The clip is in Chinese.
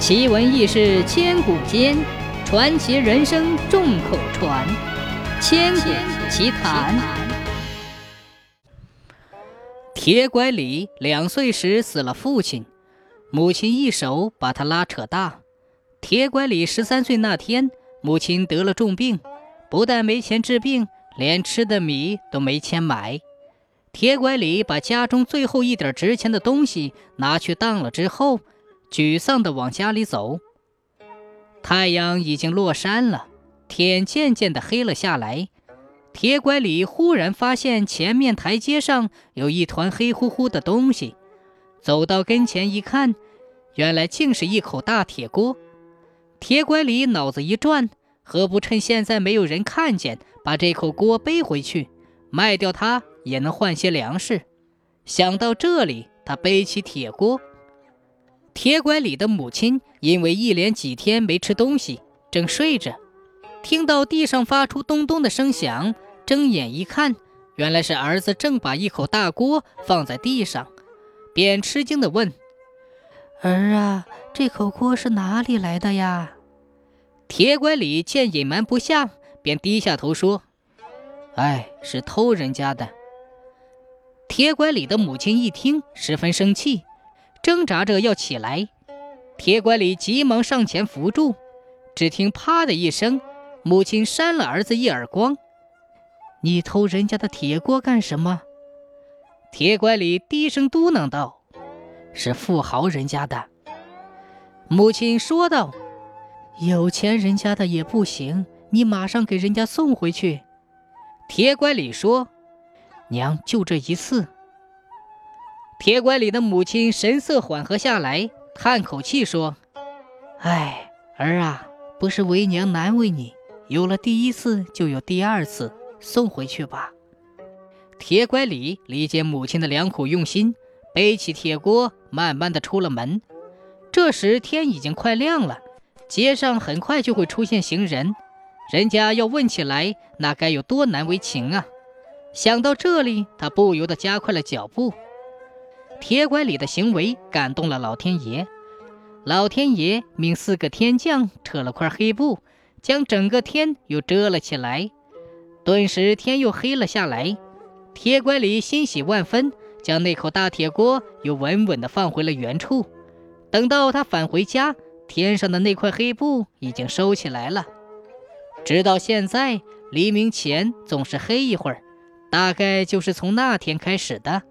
奇闻异事千古间，传奇人生众口传。千古奇谈。铁拐李两岁时死了父亲，母亲一手把他拉扯大。铁拐李十三岁那天，母亲得了重病，不但没钱治病，连吃的米都没钱买。铁拐李把家中最后一点值钱的东西拿去当了之后，沮丧地往家里走。太阳已经落山了，天渐渐地黑了下来。铁拐李忽然发现前面台阶上有一团黑乎乎的东西，走到跟前一看，原来竟是一口大铁锅。铁拐李脑子一转，何不趁现在没有人看见，把这口锅背回去，卖掉它？也能换些粮食。想到这里，他背起铁锅。铁拐李的母亲因为一连几天没吃东西，正睡着，听到地上发出咚咚的声响，睁眼一看，原来是儿子正把一口大锅放在地上，便吃惊地问：“儿啊，这口锅是哪里来的呀？”铁拐李见隐瞒不下，便低下头说：“哎，是偷人家的。”铁拐李的母亲一听，十分生气，挣扎着要起来。铁拐李急忙上前扶住，只听“啪”的一声，母亲扇了儿子一耳光：“你偷人家的铁锅干什么？”铁拐李低声嘟囔道：“是富豪人家的。”母亲说道：“有钱人家的也不行，你马上给人家送回去。”铁拐李说。娘，就这一次。铁拐李的母亲神色缓和下来，叹口气说：“哎，儿啊，不是为娘难为你，有了第一次就有第二次，送回去吧。”铁拐李理解母亲的良苦用心，背起铁锅，慢慢的出了门。这时天已经快亮了，街上很快就会出现行人，人家要问起来，那该有多难为情啊！想到这里，他不由得加快了脚步。铁拐李的行为感动了老天爷，老天爷命四个天将扯了块黑布，将整个天又遮了起来。顿时天又黑了下来。铁拐李欣喜万分，将那口大铁锅又稳稳地放回了原处。等到他返回家，天上的那块黑布已经收起来了。直到现在，黎明前总是黑一会儿。大概就是从那天开始的。